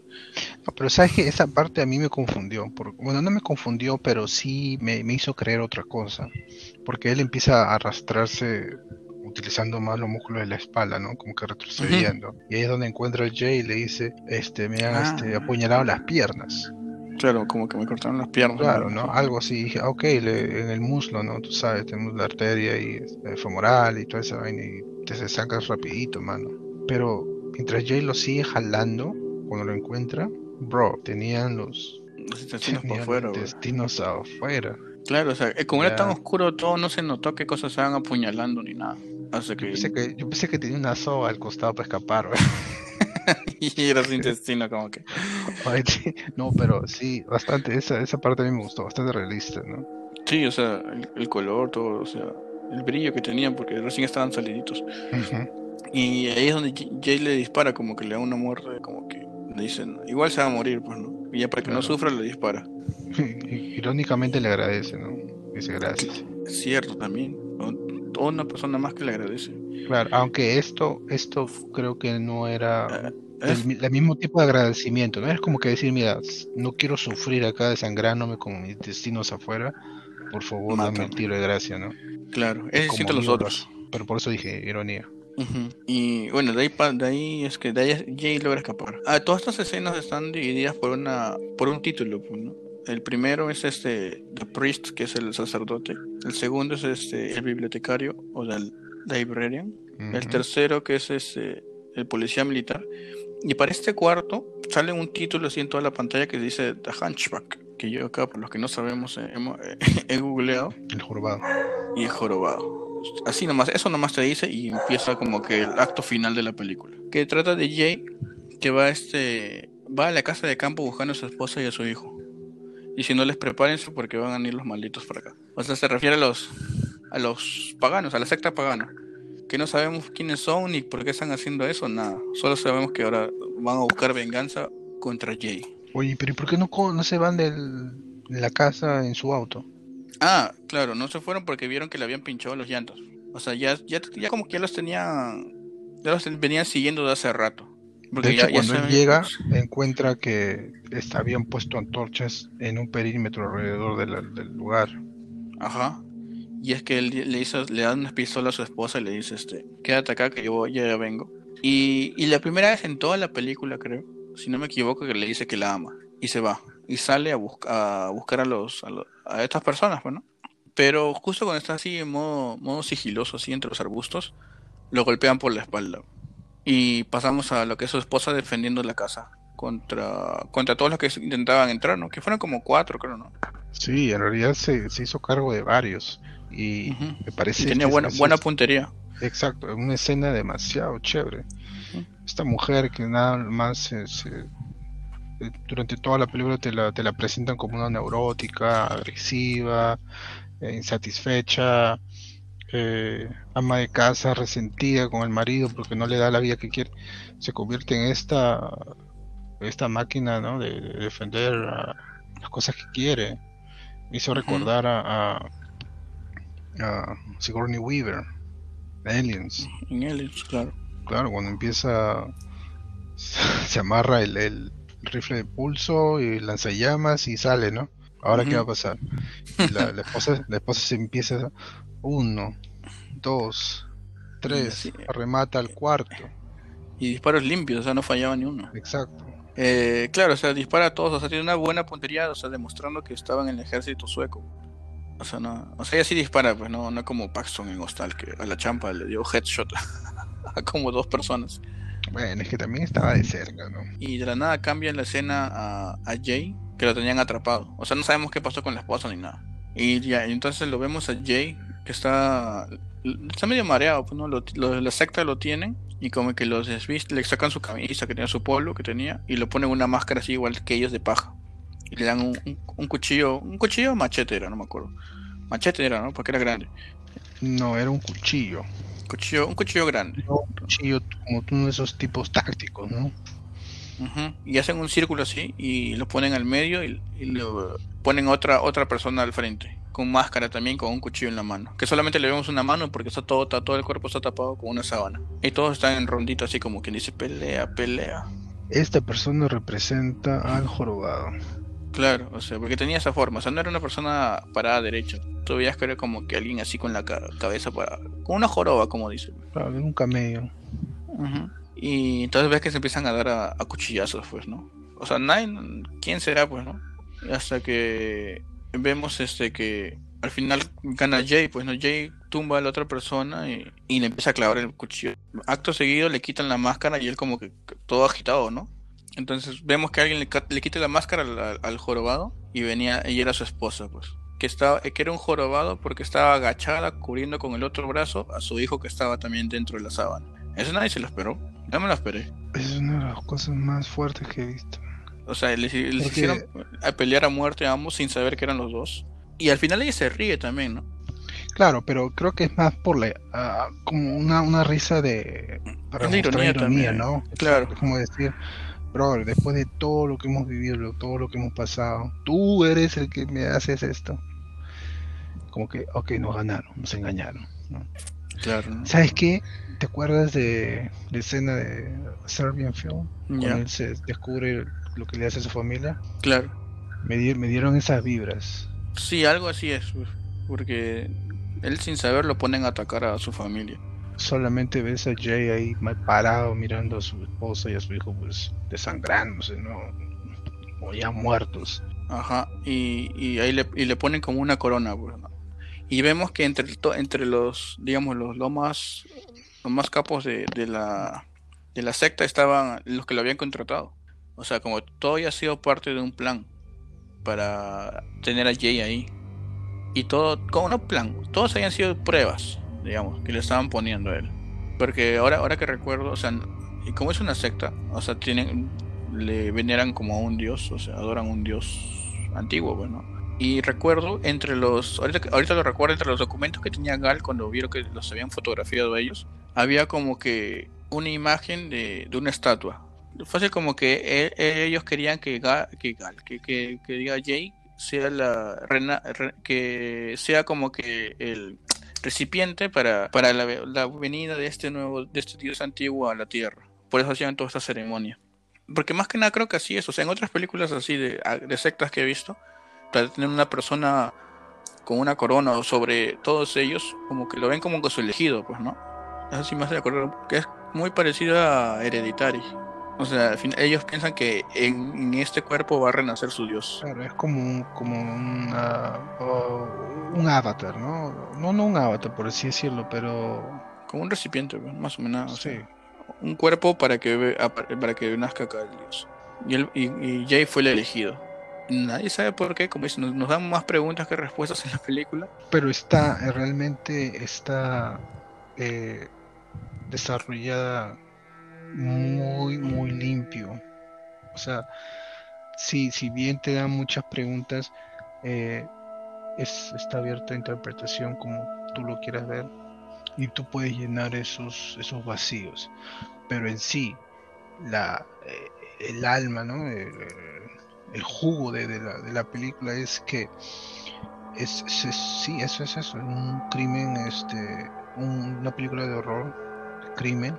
No, pero sabes que esa parte a mí me confundió. bueno, no me confundió, pero sí me, me hizo creer otra cosa. Porque él empieza a arrastrarse utilizando más los músculos de la espalda, ¿no? Como que retrocediendo. Y ahí es donde encuentra a Jay y le dice, este, me han
Ah.
este, apuñalado las piernas.
Claro, como que me cortaron las piernas.
Claro, ¿no? Algo así. Dije, ah, ok, le- en el muslo, ¿no? Tú sabes, tenemos la arteria y este, femoral y toda esa vaina y te se sacas rapidito, mano. Pero mientras Jay lo sigue jalando, cuando lo encuentra, bro, tenían los
Los intestinos por
tenían
fuera, güey.
intestinos afuera.
Claro, o sea, eh, como era tan oscuro todo, no se notó qué cosas se van apuñalando ni nada. Hasta
Yo
que...
pensé que, yo pensé que tenía una soga al costado para escapar,
y era su intestino, como que...
No, pero sí, bastante, esa, esa parte a mí me gustó, bastante realista, ¿no?
Sí, o sea, el, el color, todo, o sea, el brillo que tenían, porque recién estaban saliditos.
Ujú.
Y ahí es donde Jay le dispara, como que le da una muerte, como que le dicen, igual se va a morir, pues, ¿no? Y ya para que no
Claro.
sufra le dispara.
Irónicamente le agradece, ¿no? Dice gracias.
Es cierto también. O- una persona más que le agradece.
Claro, aunque esto, esto creo que no era el, el, mismo tipo de agradecimiento, ¿no? Es como que decir, mira, no quiero sufrir acá desangrándome con mis destinos afuera, por favor, dame el tiro de gracia, ¿no?
Claro, es distinto a los otros.
Pero por eso dije ironía.
Y bueno, de ahí, de ahí es que de ahí Jay logra escapar. Ah, todas estas escenas están divididas por una por un título, pues, ¿no? El primero es este The Priest, que es el sacerdote. El segundo es este el bibliotecario o el librarian. El tercero que es este el policía militar. Y para este cuarto sale un título así en toda la pantalla que dice The Hunchback, que yo acá, por los que no sabemos, eh, he googleado.
El jorobado.
Y el jorobado. Así nomás, eso nomás te dice y empieza como que el acto final de la película. Que trata de Jay que va este va a la casa de campo buscando a su esposa y a su hijo. Y si no les prepárense porque van a ir los malditos por acá. O sea, se refiere a los a los paganos, a la secta pagana. Que no sabemos quiénes son ni por qué están haciendo eso, nada. Solo sabemos que ahora van a buscar venganza contra Jay.
Oye, pero ¿y por qué no, no se van de la casa en su auto?
Ah, claro, no se fueron porque vieron que le habían pinchado los llantos. O sea, ya, ya, ya como que ya los tenían, ya los venían siguiendo de hace rato.
Porque de hecho, cuando él llega, encuentra que está, habían puesto antorchas en un perímetro alrededor del lugar.
Ajá. Y es que él le hizo, le da una pistola a su esposa y le dice, este, quédate acá que yo ya vengo. Y, y la primera vez en toda la película, creo, si no me equivoco, que le dice que la ama. Y se va. Y sale a, a buscar a los, a los, a estas personas, bueno. Pues, Pero justo cuando está así en modo, modo sigiloso, así entre los arbustos, lo golpean por la espalda. Y pasamos a lo que es su esposa defendiendo la casa contra, contra todos los que intentaban entrar, ¿no? Que fueron como cuatro, creo, ¿no?
Sí, en realidad se, se hizo cargo de varios. Y me parece.
Y tenía buena, buena puntería.
Exacto, una escena demasiado chévere. Esta mujer que nada más se, eh, durante toda la película te la, te la presentan como una neurótica, agresiva, eh, insatisfecha, eh, ama de casa, resentida con el marido porque no le da la vida que quiere, se convierte en esta, esta máquina ¿no? de, defender las cosas que quiere. Me hizo recordar a, a, Sigourney Weaver, Aliens.
En Aliens, claro.
Claro, cuando empieza, se amarra el rifle de pulso y lanzallamas y sale, ¿no? Ahora qué va a pasar. La, esposa, la esposa se empieza uno, dos, tres, remata al cuarto.
Y disparos limpios, o sea, no fallaba ni uno.
Exacto.
Eh, claro, o sea, dispara a todos, o sea, tiene una buena puntería, o sea, demostrando que estaba en el ejército sueco. O sea, no, o sea, ella sí dispara, pues no, no como Paxton en Hostal, que a la champa le dio headshot a como dos personas.
Bueno, es que también estaba de cerca, ¿no?
Y de la nada cambia la escena a, a Jay, que lo tenían atrapado. O sea, no sabemos qué pasó con la esposa ni nada. Y ya, entonces lo vemos a Jay, que está, está medio mareado, pues, ¿no? Lo, la secta lo tienen y como que los desviste, le sacan su camisa que tenía su polo que tenía y lo ponen una máscara así igual que ellos de paja. Y le dan un, un, cuchillo, un cuchillo machete era, no me acuerdo. Machete era, ¿no? Porque era grande.
No, era un cuchillo.
Cuchillo, un cuchillo grande.
un cuchillo como uno de esos tipos tácticos, ¿no?
Y hacen un círculo así y lo ponen al medio y, lo ponen otra otra persona al frente con máscara también con un cuchillo en la mano. Que solamente le vemos una mano porque está todo está, todo el cuerpo está tapado con una sábana. Y todos están en rondito así como quien dice pelea pelea.
Esta persona representa al jorobado.
Claro o sea porque tenía esa forma. O sea no era una persona parada derecha. Tú veías que era como que alguien así con la cabeza para con una joroba como dice.
Claro un camello.
Y entonces ves que se empiezan a dar a, cuchillazos, pues, ¿no? O sea, nadie, ¿quién será, pues, no? Hasta que vemos este que al final gana Jay, pues, ¿no? Jay tumba a la otra persona y, le empieza a clavar el cuchillo. Acto seguido le quitan la máscara y él como que todo agitado, ¿no? Entonces vemos que alguien le, le quita la máscara al, jorobado y venía, ella era su esposa, pues. Que, estaba, que era un jorobado porque estaba agachada cubriendo con el otro brazo a su hijo que estaba también dentro de la sábana. Eso nadie se lo esperó. No me lo esperé.
Es una de las cosas más fuertes que he visto.
O sea, les, hicieron a pelear a muerte a ambos sin saber que eran los dos. Y al final ella se ríe también, ¿no?
Claro, pero creo que es más por la, ah, como una, una risa de
para ironía, ironía ¿no?
Claro. Es como decir, bro, después de todo lo que hemos vivido, todo lo que hemos pasado, tú eres el que me haces esto. Como que, ok, nos ganaron, nos engañaron. ¿no?
Claro. ¿no?
¿Sabes qué? ¿Te acuerdas de la escena de Serbian Film? Cuando él se descubre lo que le hace a su familia.
claro.
Me, di- me dieron esas vibras.
Sí, algo así es, porque él sin saber lo ponen a atacar a su familia.
Solamente ves a Jay ahí mal parado mirando a su esposa y a su hijo pues desangrándose, ¿no? O ya muertos.
Ajá, y, y ahí le, y le ponen como una corona, pues, ¿no? Y vemos que entre, entre los, digamos, los, los más, los más capos de, de la, de la secta estaban los que lo habían contratado. O sea, como todo ya ha sido parte de un plan para tener a Jay ahí. Y todo, como no plan, todos habían sido pruebas, digamos, que le estaban poniendo a él. Porque ahora, ahora que recuerdo, o sea, como es una secta, o sea, tienen, le veneran como a un dios, o sea, adoran un dios antiguo, bueno. Y recuerdo entre los, ahorita, ahorita lo recuerdo, entre los documentos que tenía Gal cuando vieron que los habían fotografiado ellos, había como que una imagen de, de una estatua. Así como que e- ellos querían que Gal, que, que, diga Jay sea la rena- re- que sea como que el recipiente para, para la, la venida de este nuevo, de este dios antiguo a la tierra. Por eso hacían toda esta ceremonia. Porque más que nada creo que así es. O sea, en otras películas así de, de sectas que he visto, para tener una persona con una corona o sobre todos ellos, como que lo ven como que su elegido, pues, ¿no? Así más de acuerdo, que es muy parecido a Hereditary. O sea, al fin, ellos piensan que en, en este cuerpo va a renacer su dios.
Claro, es como un, como oh, un avatar, ¿no? No, no un avatar, por así decirlo, pero
Como un recipiente, más o menos. o
sí.
sea, un cuerpo para que para que nazca acá el dios. Y, él, y, y Jay fue el elegido. Nadie sabe por qué, como dicen, nos, nos dan más preguntas que respuestas en la película.
Pero está, eh, realmente está eh, desarrollada muy, muy limpio. O sea, si, si bien te dan muchas preguntas, eh, es, está abierta a interpretación como tú lo quieras ver y tú puedes llenar esos, esos vacíos. Pero en sí, la, eh, el alma, ¿no? El, el jugo de, de la, de la película es que es, es- es- sí, eso es eso, un crimen, este, un- una película de horror, crimen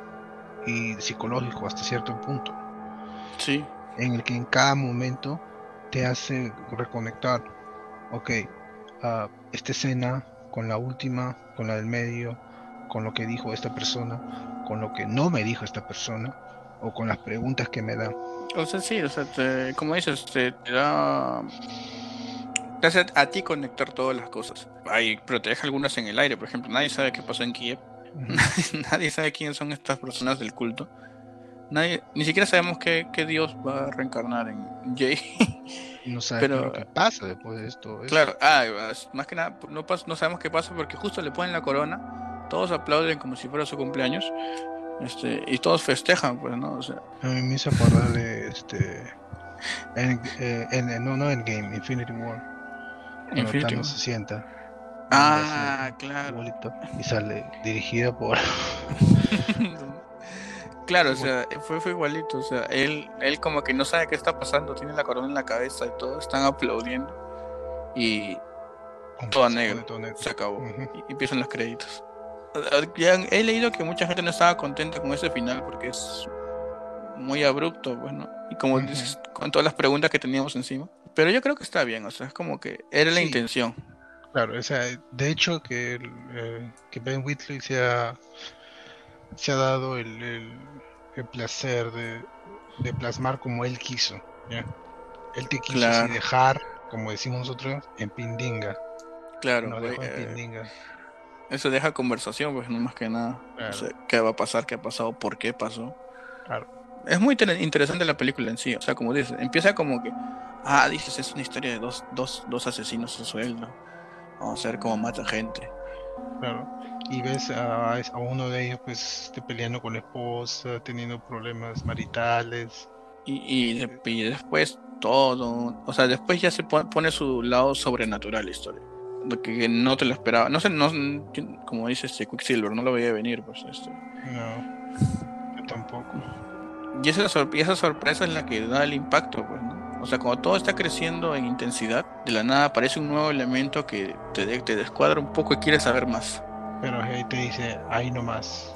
y psicológico hasta cierto punto,
Sí,
en el que en cada momento te hace reconectar, ok, ah, esta escena con la última, con la del medio, con lo que dijo esta persona, con lo que no me dijo esta persona, o con las preguntas que me da.
o sea, sí, o sea, te- como dices, te, te da. Te hace a ti conectar todas las cosas. Hay, pero te deja algunas en el aire, por ejemplo, nadie sabe qué pasó en Kiev. Nadie sabe quiénes son estas personas del culto. Nadie, ni siquiera sabemos qué, qué dios va a reencarnar en Jay.
No
Pero-
qué pasa después de esto. es-
claro, ah, más que nada, no, no sabemos qué pasa porque justo le ponen la corona, todos aplauden como si fuera su cumpleaños, este, y todos festejan, pues, ¿no? O sea,
A mí me hizo acordar de este. En, eh, en- no, no en Game, Infinity War.
Infinity War.
se sienta.
Ah, claro.
y sale dirigida por.
Claro, o sea, fue, fue igualito, o sea, él, él como que no sabe qué está pasando, tiene la corona en la cabeza y todos están aplaudiendo y todo negro. se acabó
Ujú.
y y empiezan los créditos. Ya he leído que mucha gente no estaba contenta con ese final porque es muy abrupto, pues, ¿no? Y como
Ujú.
dices, con todas las preguntas que teníamos encima. Pero yo creo que está bien, o sea, es como que era la
Sí.
intención.
Claro, o sea, de hecho que, el, eh, que Ben Whitley se ha, se ha dado el, el- el placer de, de plasmar como él quiso. ¿ya? Él te quiso
Claro.
dejar, como decimos nosotros, en pindinga.
Claro,
No
güey,
dejó en
eh,
pindinga.
eso deja conversación, pues, no más que nada.
Claro.
O sea, qué va a pasar, qué ha pasado, por qué pasó.
Claro.
Es muy inter- interesante la película en sí, o sea, como dices, empieza como que, ah, dices, es una historia de dos, dos, dos asesinos a sueldo. Vamos a ver cómo mata gente.
Claro. Y ves a, a uno de ellos pues este, peleando con la esposa, teniendo problemas maritales.
Y, y, de- y después todo, o sea, después ya se pon- pone su lado sobrenatural la historia. Lo que no te lo esperaba. No sé, no, como dice este Quicksilver, no lo veía venir, pues este.
No, yo tampoco.
Y esa, sor- y esa sorpresa es la que da el impacto, pues, ¿no? O sea, cuando todo está creciendo en intensidad, de la nada aparece un nuevo elemento que te, de- te descuadra un poco y quieres saber más.
pero ahí te dice, ahí nomás.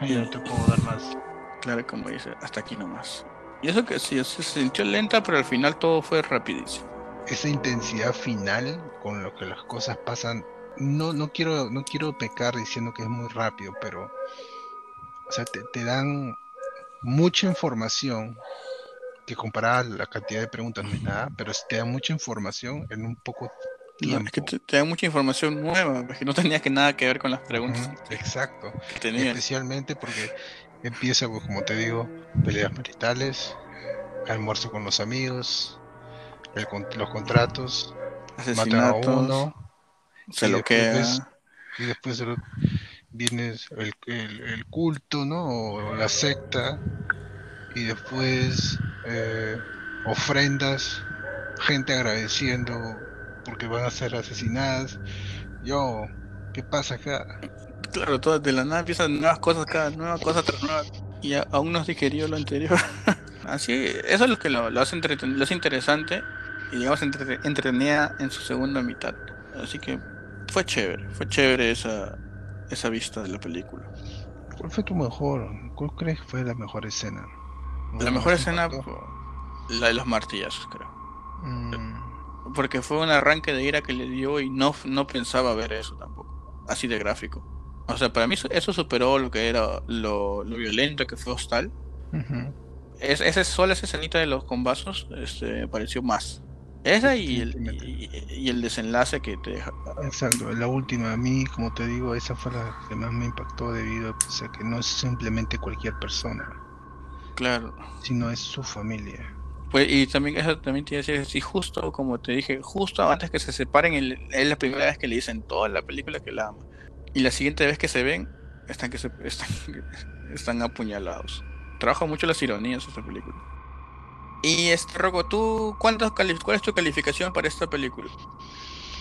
Ahí no te puedo dar más.
Claro, como dice, hasta aquí nomás. Y eso que sí, se sintió lenta, pero al final todo fue rapidísimo.
Esa intensidad final con lo que las cosas pasan, no, no quiero, no quiero pecar diciendo que es muy rápido, pero o sea, te, te dan mucha información que comparada la cantidad de preguntas no es nada, pero te da mucha información en un poco
no, es que te, da mucha información nueva, que no tenía que nada que ver con las preguntas.
exacto. Especialmente porque empieza, pues, como te digo, peleas maritales, almuerzo con los amigos, los contratos, matan a uno,
se lo queda.
Y después viene el, el, culto, ¿no? O la secta, y después eh, ofrendas, gente agradeciendo porque van a ser asesinadas. Yo, ¿qué pasa acá?
Claro, todas de la nada empiezan nuevas cosas, cada nueva cosa tras nueva, y aún no has digerido lo anterior. Así, eso es lo que lo, hace, lo hace interesante y digamos entretenida en su segunda mitad. Así que fue chévere, fue chévere esa, esa vista de la película.
¿Cuál fue tu mejor? ¿Cuál crees que fue la mejor escena?
La mejor escena, la de los martillazos, creo. Mm porque fue un arranque de ira que le dio y no, no pensaba ver eso tampoco, así de gráfico. O sea, para mí eso, superó lo que era lo, violento que fue Hostal. es, ese, solo esa escenita de los combazos este, pareció más. Esa y el, y, el desenlace que te deja.
Exacto, la última, a mí, como te digo, esa fue la que más me impactó debido a que no es simplemente cualquier persona.
Claro.
Sino es su familia.
Pues, y también eso también tiene que decir, si justo como te dije, justo antes que se separen, es la primera vez que le dicen toda la película que la ama. Y la siguiente vez que se ven, están que se, están, están apuñalados. Trabaja mucho las ironías esta película. Y este ¿tú cuántas cuál es tu calificación para esta película?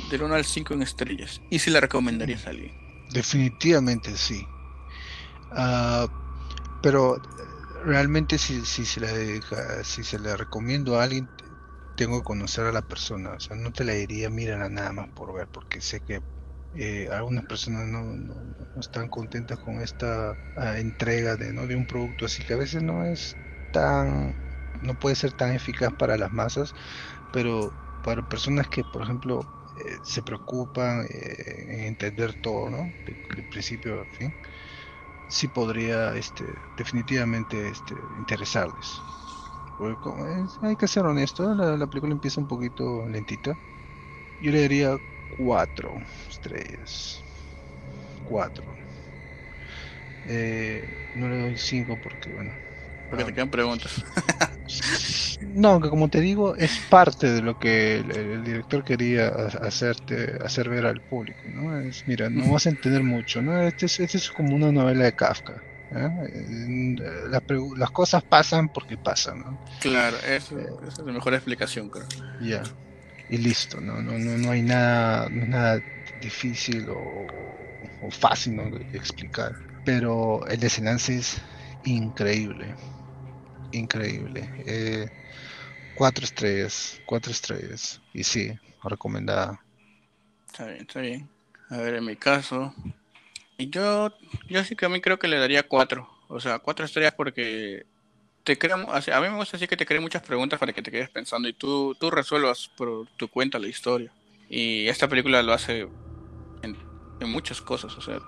Del 1 al 5 en estrellas. ¿Y si la recomendarías a alguien?
Definitivamente sí. Uh, pero realmente si, si, se la si se le recomiendo a alguien, tengo que conocer a la persona. O sea, no te la diría, mírala nada más por ver, porque sé que eh, algunas personas no, no, están contentas con esta ah, entrega de, ¿no? de un producto así que a veces no es tan, no puede ser tan eficaz para las masas, pero para personas que, por ejemplo, eh, se preocupan eh, en entender todo, ¿no? De principio a fin sí podría este, definitivamente este, interesarles. hay que ser honesto, la, película empieza un poquito lentita. Yo le daría cuatro estrellas. Cuatro. Eh, no le doy cinco porque, bueno.
Porque te quedan preguntas.
No, que como te digo, es parte de lo que el, director quería hacerte, hacer ver al público, ¿no? Es, mira, no vas a entender mucho, ¿no? Este es, este es como una novela de Kafka. ¿eh? las cosas pasan porque pasan, ¿no?
Claro, eso, eh, esa es la mejor explicación, creo.
Ya, y listo, ¿no? No, no, no hay nada, nada difícil o, o fácil ¿no? de explicar. Pero el desenlace es increíble increíble. Eh, cuatro estrellas, cuatro estrellas. Y sí, recomendada.
Está bien, está bien. A ver, en mi caso, yo, yo sí que a mí creo que le daría cuatro. O sea, cuatro estrellas porque te crea, a mí me gusta decir que te creen muchas preguntas para que te quedes pensando y tú, tú resuelvas por tu cuenta la historia. Y esta película lo hace en muchas cosas. O sea,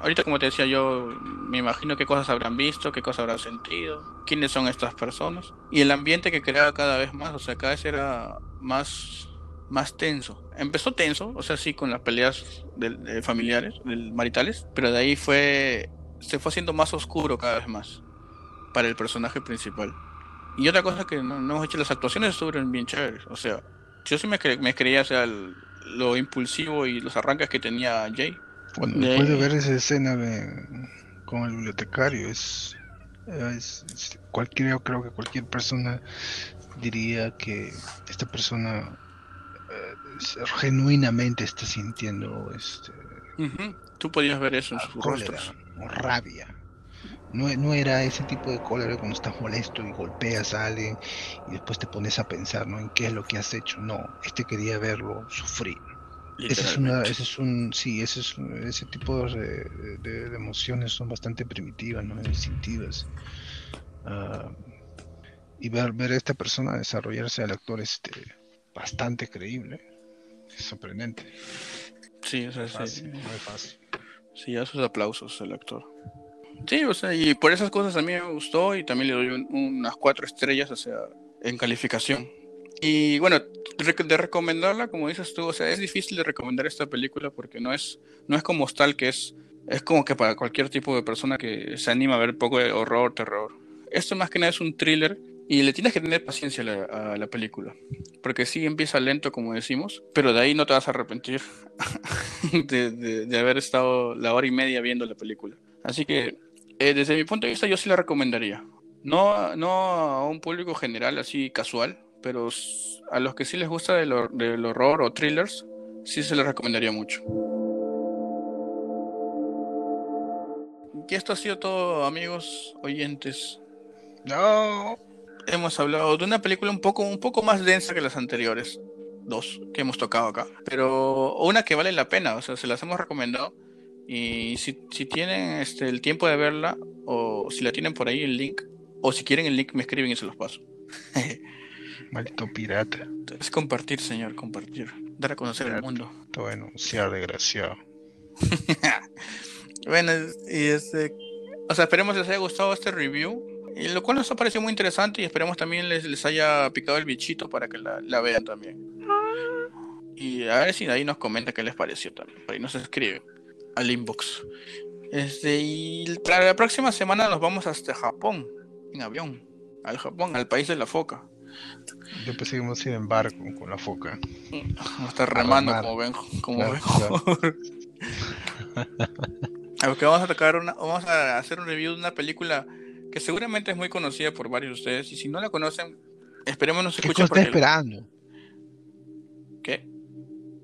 ahorita como te decía yo, me imagino qué cosas habrán visto, qué cosas habrán sentido, quiénes son estas personas. Y el ambiente que creaba cada vez más, o sea, cada vez era más, más tenso. Empezó tenso, o sea, sí, con las peleas de, familiares, maritales, pero de ahí fue, se fue haciendo más oscuro cada vez más para el personaje principal. Y otra cosa que no, no hemos hecho, las actuaciones estuvieron bien chéveres, o sea, yo sí me, me creía, o sea, lo impulsivo y los arranques que tenía Jay
bueno, después de ver esa escena con el bibliotecario, es, cualquier, yo creo que cualquier persona diría que esta persona eh, genuinamente está sintiendo este
tú podías ver eso en sus
rostros. o rabia. No, no, era ese tipo de cólera cuando estás molesto y golpeas a alguien y después te pones a pensar ¿no? en qué es lo que has hecho no este quería verlo sufrir Ese es, una, ese es un, sí, ese, es, ese tipo de, de, emociones son bastante primitivas, ¿no? instintivas. Uh, y ver, ver a esta persona desarrollarse al actor este, bastante creíble, es sorprendente.
Sí, o sea,
fácil, sí. Muy fácil.
Sí, a sus aplausos al actor. Sí, o sea, y por esas cosas a mí me gustó y también le doy unas cuatro estrellas, o sea, en calificación. Y bueno, de recomendarla, como dices tú, o sea, es difícil de recomendar esta película porque no es, no es como tal que es, es como que para cualquier tipo de persona que se anima a ver poco de horror, terror. Esto más que nada es un thriller y le tienes que tener paciencia a la, película. Porque sí empieza lento, como decimos, pero de ahí no te vas a arrepentir de, de, haber estado la hora y media viendo la película. Así que, eh, desde mi punto de vista, yo sí la recomendaría. No, no a un público general así casual, pero a los que sí les gusta del, horror o thrillers, sí se les recomendaría mucho. Y esto ha sido todo, amigos oyentes.
No.
Hemos hablado de una película un poco, un poco más densa que las anteriores, dos que hemos tocado acá, pero una que vale la pena, o sea, se las hemos recomendado. Y si, si tienen este, el tiempo de verla, o si la tienen por ahí el link, o si quieren el link me escriben y se los paso.
Maldito pirata.
Es compartir, señor, compartir. Dar a conocer el mundo.
Bueno, sea desgraciado.
bueno, y este. O sea, esperemos les haya gustado este review. Y lo cual nos ha parecido muy interesante y esperemos también les, les haya picado el bichito para que la, vean también. Y a ver si ahí nos comenta qué les pareció también. Por ahí nos escribe al inbox. Este, y para la próxima semana nos vamos hasta Japón, en avión. Al Japón, al país de la foca.
Yo pensé que íbamos a ir en barco con la foca.
Vamos a estar remando como ven, como vamos a tocar una, vamos a hacer un review de una película que seguramente es muy conocida por varios de ustedes y si no la conocen, esperemos nos escuchen.
¿Qué están esperando?
¿Qué?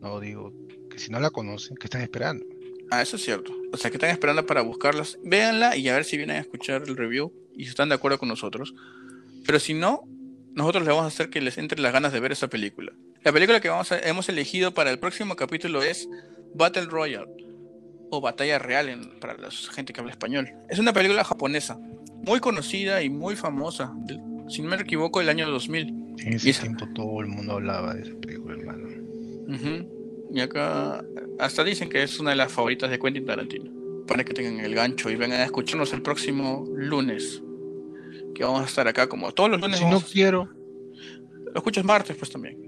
No digo que si no la conocen, ¿qué están esperando?
Ah, eso es cierto. O sea, que están esperando para buscarlas. Véanla y a ver si vienen a escuchar el review y si están de acuerdo con nosotros. Pero si no, nosotros le vamos a hacer que les entre las ganas de ver esa película. La película que vamos a, hemos elegido para el próximo capítulo es Battle Royale o Batalla Real para la gente que habla español. Es una película japonesa, muy conocida y muy famosa, si no me equivoco, del año 2000.
En ese tiempo todo el mundo hablaba de esa película, hermano.
Y acá hasta dicen que es una de las favoritas de Quentin Tarantino. Para que tengan el gancho y vengan a escucharnos el próximo lunes que vamos a estar acá como todos los lunes.
Si no quiero.
Lo escuchas martes, pues también.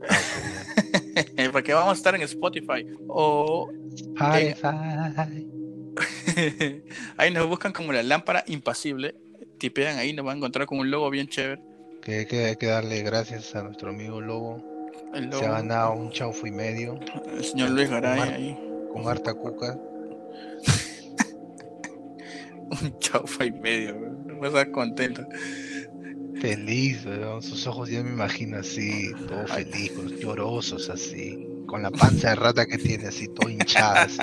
Porque vamos a estar en Spotify. O. ahí nos buscan como la lámpara impasible. Tipean ahí, nos van a encontrar con un logo bien chévere.
Que, que hay que darle gracias a nuestro amigo Lobo. Se ha ganado un chaufo y medio.
El señor Luis Garay ahí.
Con harta cuca.
un chaufa y medio, vas a estar contento.
Feliz, sus ojos ya me imagino así, todo feliz, llorosos así, con la panza de rata que tiene así, todo hinchada así.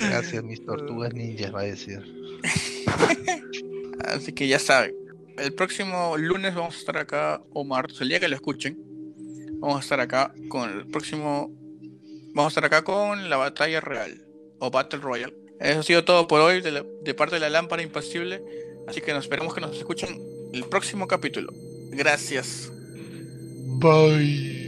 Gracias, mis tortugas ninjas, va a decir.
así que ya saben, el próximo lunes vamos a estar acá, o martes, el día que lo escuchen, vamos a estar acá con el próximo, vamos a estar acá con la batalla real, o Battle Royale eso ha sido todo por hoy de, parte de la lámpara impasible. Así que nos esperamos que nos escuchen el próximo capítulo. Gracias.
Bye.